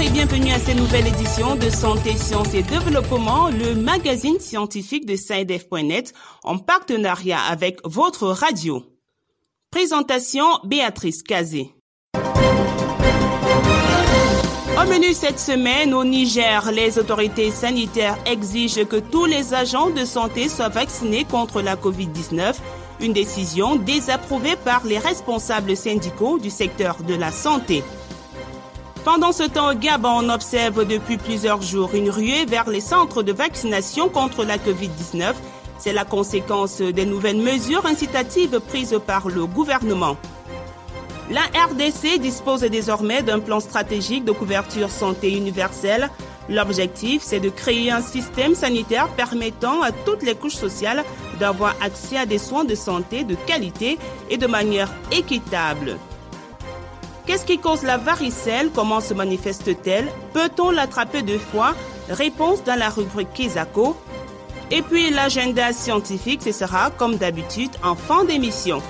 Et bienvenue à cette nouvelle édition de Santé, Sciences et Développement, le magazine scientifique de SciDef.net en partenariat avec votre radio. Présentation Béatrice Cazé. Au menu cette semaine, au Niger, les autorités sanitaires exigent que tous les agents de santé soient vaccinés contre la COVID-19, une décision désapprouvée par les responsables syndicaux du secteur de la santé. Pendant ce temps, au Gabon, on observe depuis plusieurs jours une ruée vers les centres de vaccination contre la COVID-19. C'est la conséquence des nouvelles mesures incitatives prises par le gouvernement. La RDC dispose désormais d'un plan stratégique de couverture santé universelle. L'objectif, c'est de créer un système sanitaire permettant à toutes les couches sociales d'avoir accès à des soins de santé de qualité et de manière équitable. Qu'est-ce qui cause la varicelle? Comment se manifeste-t-elle? Peut-on l'attraper deux fois? Réponse dans la rubrique Kizako. Et puis l'agenda scientifique, ce sera comme d'habitude en fin d'émission.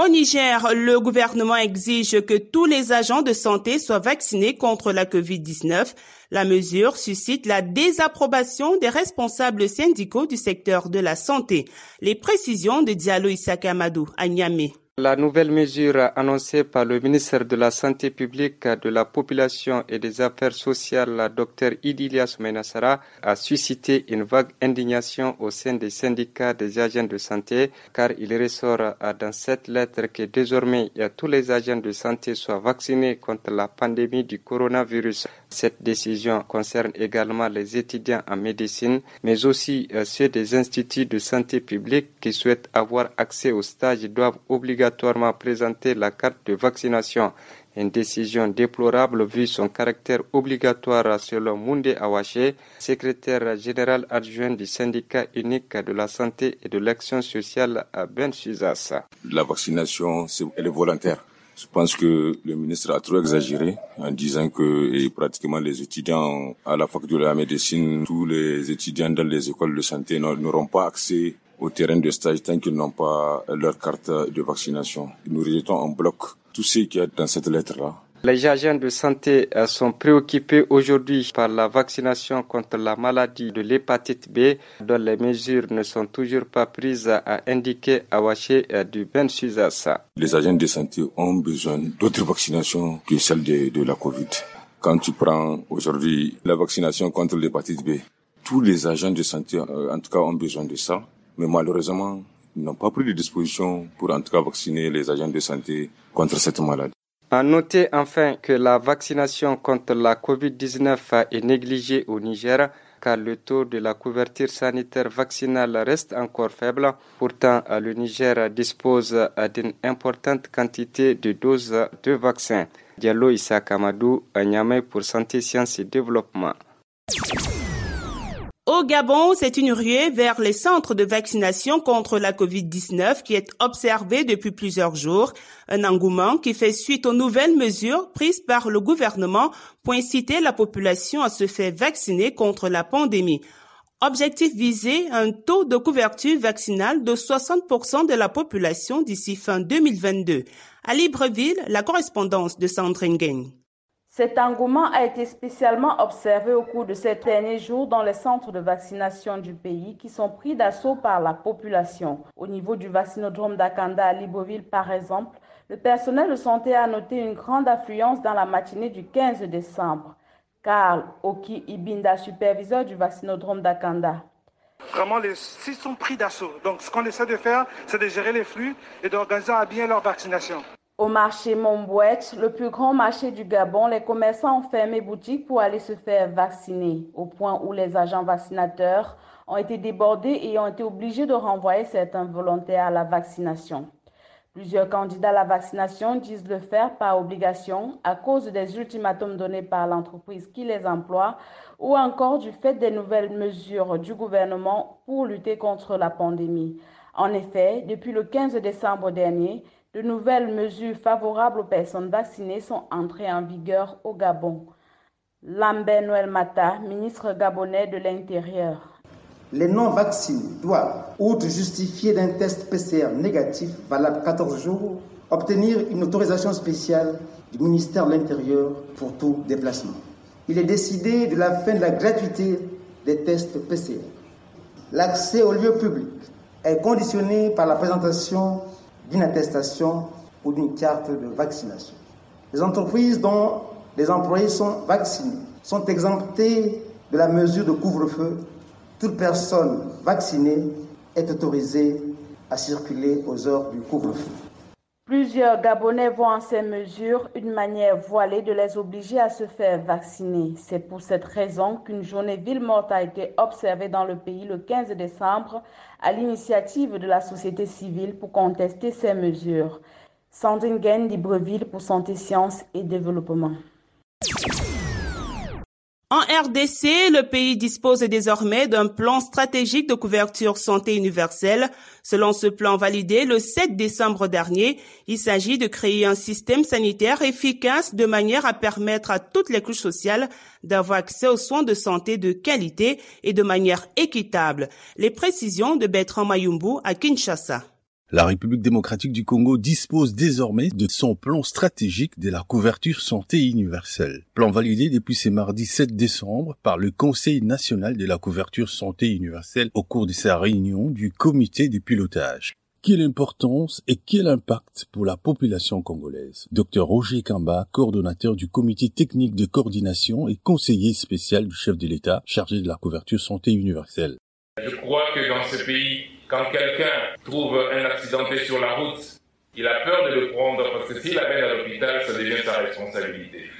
Au Niger, le gouvernement exige que tous les agents de santé soient vaccinés contre la COVID-19. La mesure suscite la désapprobation des responsables syndicaux du secteur de la santé. Les précisions de Diallo Issaka à Niamey. La nouvelle mesure annoncée par le ministre de la Santé publique, de la Population et des Affaires sociales, Dr Idilias Menassara, a suscité une vague indignation au sein des syndicats des agents de santé, car il ressort dans cette lettre que désormais tous les agents de santé soient vaccinés contre la pandémie du coronavirus. Cette décision concerne également les étudiants en médecine, mais aussi euh, ceux des instituts de santé publique qui souhaitent avoir accès au stage doivent obligatoirement obligatoirement présenter la carte de vaccination. Une décision déplorable vu son caractère obligatoire selon Munde Awache, secrétaire général adjoint du syndicat unique de la santé et de l'action sociale à Ben Suzas. La vaccination, elle est volontaire. Je pense que le ministre a trop exagéré en disant que pratiquement les étudiants à la faculté de la médecine, tous les étudiants dans les écoles de santé n'auront pas accès au terrain de stage tant qu'ils n'ont pas leur carte de vaccination. Nous rejetons en bloc tout ce qui est dans cette lettre-là. Les agents de santé euh, sont préoccupés aujourd'hui par la vaccination contre la maladie de l'hépatite B, dont les mesures ne sont toujours pas prises, à indiquer Awaché euh, du Ben Suzasa. Les agents de santé ont besoin d'autres vaccinations que celles de, de la Covid. Quand tu prends aujourd'hui la vaccination contre l'hépatite B, tous les agents de santé, euh, en tout cas, ont besoin de ça. Mais malheureusement, ils n'ont pas pris de dispositions pour en tout cas vacciner les agents de santé contre cette maladie. À noter enfin que la vaccination contre la COVID-19 est négligée au Niger car le taux de la couverture sanitaire vaccinale reste encore faible. Pourtant, le Niger dispose d'une importante quantité de doses de vaccins. Diallo Issa Kamadou, à pour Santé, Sciences et Développement. Au Gabon, c'est une ruée vers les centres de vaccination contre la COVID-19 qui est observée depuis plusieurs jours. Un engouement qui fait suite aux nouvelles mesures prises par le gouvernement pour inciter la population à se faire vacciner contre la pandémie. Objectif visé, un taux de couverture vaccinale de 60% de la population d'ici fin 2022. À Libreville, la correspondance de Sandrine Gain. Cet engouement a été spécialement observé au cours de ces derniers jours dans les centres de vaccination du pays qui sont pris d'assaut par la population. Au niveau du vaccinodrome d'Akanda à Libreville, par exemple, le personnel de santé a noté une grande affluence dans la matinée du 15 décembre. Karl Oki Ibinda, superviseur du vaccinodrome d'Akanda. Vraiment, les sites sont pris d'assaut. Donc, ce qu'on essaie de faire, c'est de gérer les flux et d'organiser à bien leur vaccination. Au marché Montbouet, le plus grand marché du Gabon, les commerçants ont fermé boutique pour aller se faire vacciner, au point où les agents vaccinateurs ont été débordés et ont été obligés de renvoyer certains volontaires à la vaccination. Plusieurs candidats à la vaccination disent le faire par obligation à cause des ultimatums donnés par l'entreprise qui les emploie ou encore du fait des nouvelles mesures du gouvernement pour lutter contre la pandémie. En effet, depuis le 15 décembre dernier, de nouvelles mesures favorables aux personnes vaccinées sont entrées en vigueur au Gabon. Lambert Noël Mata, ministre gabonais de l'Intérieur. Les non-vaccinés doivent, outre justifier d'un test PCR négatif valable 14 jours, obtenir une autorisation spéciale du ministère de l'Intérieur pour tout déplacement. Il est décidé de la fin de la gratuité des tests PCR. L'accès aux lieux publics est conditionné par la présentation d'une attestation ou d'une carte de vaccination. Les entreprises dont les employés sont vaccinés sont exemptées de la mesure de couvre-feu. Toute personne vaccinée est autorisée à circuler aux heures du couvre-feu. Plusieurs Gabonais voient en ces mesures une manière voilée de les obliger à se faire vacciner. C'est pour cette raison qu'une journée ville morte a été observée dans le pays le 15 décembre à l'initiative de la société civile pour contester ces mesures. Sandrine Gain d'Ibreville pour Santé, Sciences et Développement. En RDC, le pays dispose désormais d'un plan stratégique de couverture santé universelle. Selon ce plan validé le 7 décembre dernier, il s'agit de créer un système sanitaire efficace de manière à permettre à toutes les couches sociales d'avoir accès aux soins de santé de qualité et de manière équitable. Les précisions de Bertrand Mayumbu à Kinshasa. La République démocratique du Congo dispose désormais de son plan stratégique de la couverture santé universelle. Plan validé depuis ce mardi 7 décembre par le Conseil national de la couverture santé universelle au cours de sa réunion du comité de pilotage. Quelle importance et quel impact pour la population congolaise? Dr Roger Kamba, coordonnateur du comité technique de coordination et conseiller spécial du chef de l'État chargé de la couverture santé universelle. Je crois que dans ce pays, quand quelqu'un trouve un accidenté sur la route, il a peur de le prendre parce que s'il l'amène à l'hôpital, ça devient sa responsabilité.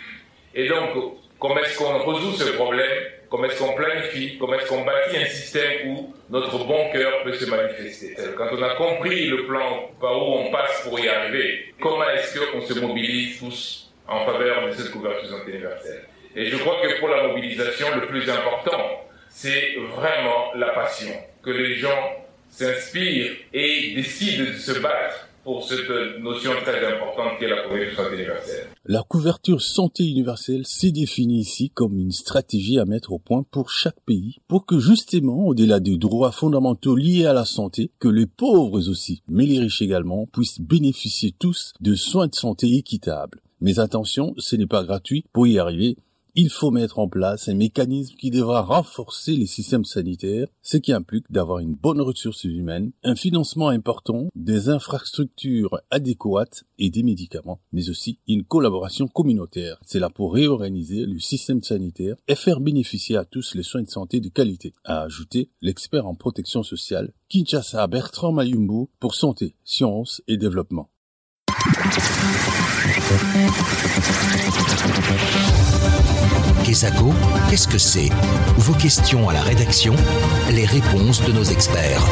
Et donc, comment est-ce qu'on résout ce problème Comment est-ce qu'on planifie Comment est-ce qu'on bâtit un système où notre bon cœur peut se manifester Quand on a compris le plan par où on passe pour y arriver, comment est-ce qu'on se mobilise tous en faveur de cette couverture santé universelle Et je crois que pour la mobilisation, le plus important, c'est vraiment la passion. Que les gens s'inspirent et décident de se battre pour cette notion très importante qui est la couverture santé universelle. La couverture santé universelle s'est définie ici comme une stratégie à mettre au point pour chaque pays pour que justement, au-delà des droits fondamentaux liés à la santé, que les pauvres aussi, mais les riches également, puissent bénéficier tous de soins de santé équitables. Mais attention, ce n'est pas gratuit. Pour y arriver, il faut mettre en place un mécanisme qui devra renforcer les systèmes sanitaires, ce qui implique d'avoir une bonne ressource humaine, un financement important, des infrastructures adéquates et des médicaments, mais aussi une collaboration communautaire. C'est là pour réorganiser le système sanitaire et faire bénéficier à tous les soins de santé de qualité, a ajouté l'expert en protection sociale Kinshasa Bertrand Mayumbu pour santé, sciences et développement. Kesako, qu'est-ce que c'est Vos questions à la rédaction, les réponses de nos experts.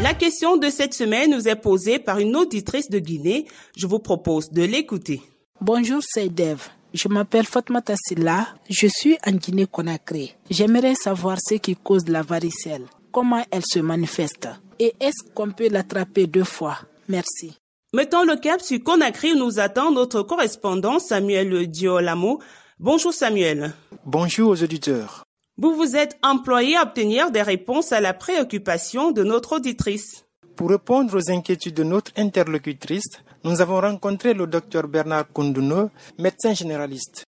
La question de cette semaine nous est posée par une auditrice de Guinée. Je vous propose de l'écouter. Bonjour, c'est Dev. Je m'appelle Fatma Tassila. Je suis en Guinée-Conakry. J'aimerais savoir ce qui cause la varicelle. Comment elle se manifeste? Et est-ce qu'on peut l'attraper deux fois? Merci. Mettons le cap sur Conakry où nous attend notre correspondant Samuel Diolamo. Bonjour Samuel. Bonjour aux auditeurs. Vous vous êtes employé à obtenir des réponses à la préoccupation de notre auditrice. Pour répondre aux inquiétudes de notre interlocutrice, nous avons rencontré le docteur Bernard Koundouno, médecin généraliste.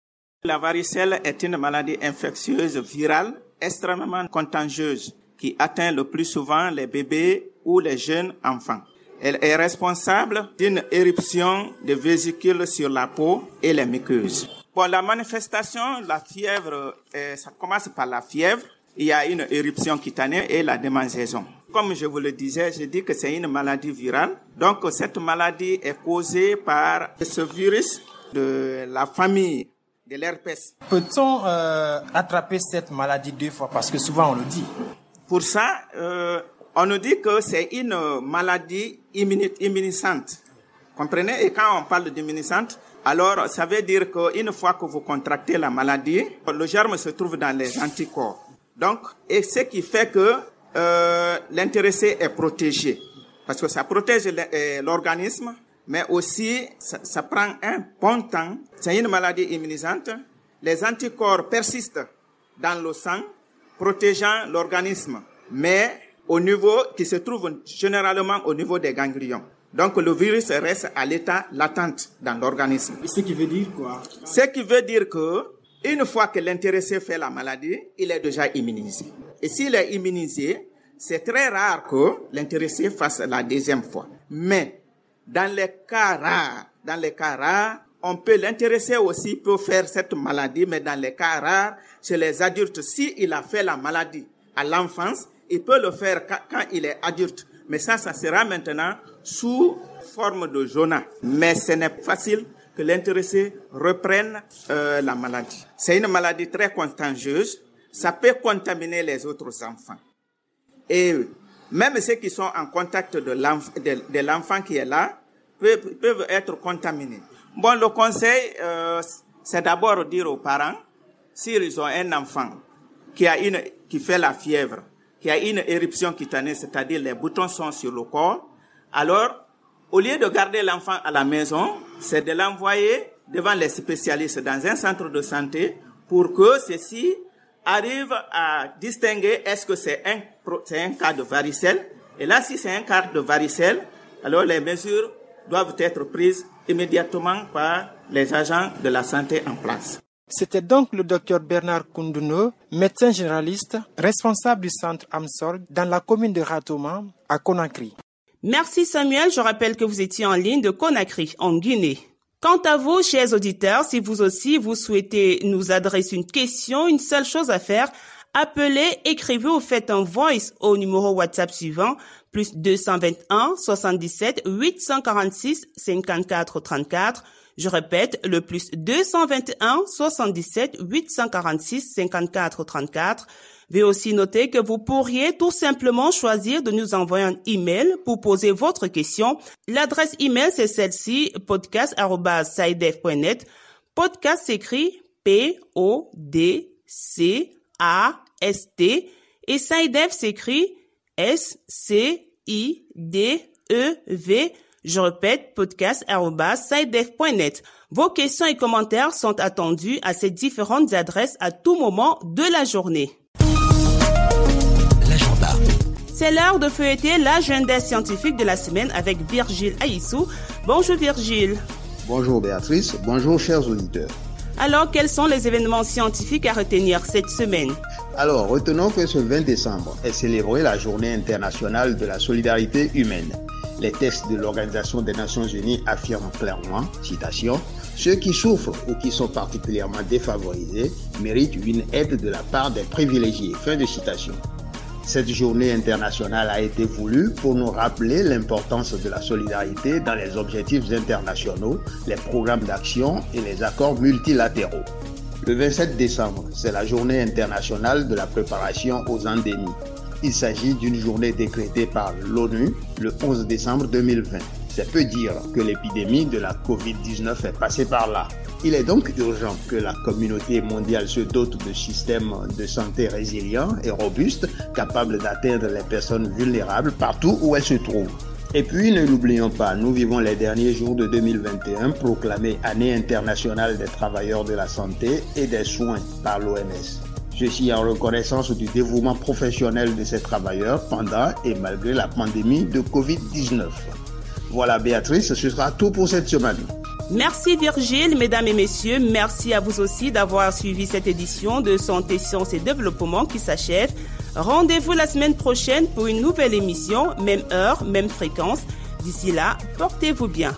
La varicelle est une maladie infectieuse virale extrêmement contagieuse qui atteint le plus souvent les bébés ou les jeunes enfants. Elle est responsable d'une éruption de vésicules sur la peau et les muqueuses. Pour la manifestation, la fièvre, euh, ça commence par la fièvre. Il y a une éruption cutanée et la démangeaison. Comme je vous le disais, je dis que c'est une maladie virale. Donc, cette maladie est causée par ce virus de la famille de l'herpès. Peut-on euh, attraper cette maladie deux fois? Parce que souvent on le dit. Pour ça, euh, on nous dit que c'est une maladie immunisante. Comprenez? Et quand on parle d'immunisante, alors ça veut dire qu'une fois que vous contractez la maladie, le germe se trouve dans les anticorps. Donc, et ce qui fait que euh, l'intéressé est protégé. Parce que ça protège euh, l'organisme, mais aussi ça, ça prend un bon temps. C'est une maladie immunisante. Les anticorps persistent dans le sang protégeant l'organisme, mais au niveau qui se trouve généralement au niveau des ganglions. Donc le virus reste à l'état latente dans l'organisme. Ce qui veut dire quoi? Ce qui veut dire que une fois que l'intéressé fait la maladie, il est déjà immunisé. Et s'il est immunisé, c'est très rare que l'intéressé fasse la deuxième fois. Mais dans les cas rares, dans les cas rares, on peut l'intéresser aussi peut faire cette maladie, mais dans les cas rares, chez les adultes, s'il il a fait la maladie à l'enfance, il peut le faire quand il est adulte. Mais ça, ça sera maintenant sous forme de jauna. Mais ce n'est pas facile que l'intéressé reprenne euh, la maladie. C'est une maladie très contagieuse. Ça peut contaminer les autres enfants. Et même ceux qui sont en contact de l'enfant qui est là peuvent, peuvent être contaminés. Bon, le conseil, euh, c'est d'abord dire aux parents, s'ils ont un enfant qui a une, qui fait la fièvre, qui a une éruption cutanée, c'est-à-dire les boutons sont sur le corps, alors, au lieu de garder l'enfant à la maison, c'est de l'envoyer devant les spécialistes dans un centre de santé pour que ceux-ci arrivent à distinguer est-ce que c'est un, c'est un cas de varicelle. Et là, si c'est un cas de varicelle, alors les mesures doivent être prises immédiatement par les agents de la santé en place. C'était donc le docteur Bernard Koundouno, médecin généraliste, responsable du centre AMSOR dans la commune de Ratoma, à Conakry. Merci Samuel, je rappelle que vous étiez en ligne de Conakry, en Guinée. Quant à vous, chers auditeurs, si vous aussi vous souhaitez nous adresser une question, une seule chose à faire, appelez, écrivez ou faites un voice au numéro WhatsApp suivant, plus 221 77 846 54 34. Je répète, le plus 221 77 846 54 34. Veuillez aussi noter que vous pourriez tout simplement choisir de nous envoyer un email pour poser votre question. L'adresse email, c'est celle-ci, podcast.saidef.net. Podcast s'écrit P-O-D-C-A-S-T et SciDev s'écrit S-C-I-D-E-V. Je répète, podcast.saidef.net. Vos questions et commentaires sont attendus à ces différentes adresses à tout moment de la journée. C'est l'heure de feuilleter l'agenda scientifique de la semaine avec Virgile Aïssou. Bonjour Virgile. Bonjour Béatrice, bonjour chers auditeurs. Alors, quels sont les événements scientifiques à retenir cette semaine? Alors, retenons que ce 20 décembre est célébrée la journée internationale de la solidarité humaine. Les textes de l'Organisation des Nations Unies affirment clairement, citation, ceux qui souffrent ou qui sont particulièrement défavorisés méritent une aide de la part des privilégiés. Fin de citation. Cette journée internationale a été voulue pour nous rappeler l'importance de la solidarité dans les objectifs internationaux, les programmes d'action et les accords multilatéraux. Le 27 décembre, c'est la journée internationale de la préparation aux endémies. Il s'agit d'une journée décrétée par l'ONU le 11 décembre 2020. C'est peu dire que l'épidémie de la COVID-19 est passée par là. Il est donc urgent que la communauté mondiale se dote de systèmes de santé résilients et robustes, capables d'atteindre les personnes vulnérables partout où elles se trouvent. Et puis, ne l'oublions pas, nous vivons les derniers jours de 2021 proclamés Année internationale des travailleurs de la santé et des soins par l'OMS. Ceci en reconnaissance du dévouement professionnel de ces travailleurs pendant et malgré la pandémie de Covid-19. Voilà Béatrice, ce sera tout pour cette semaine. Merci Virgile, mesdames et messieurs, merci à vous aussi d'avoir suivi cette édition de Santé, Sciences et Développement qui s'achève. Rendez-vous la semaine prochaine pour une nouvelle émission, même heure, même fréquence. D'ici là, portez-vous bien.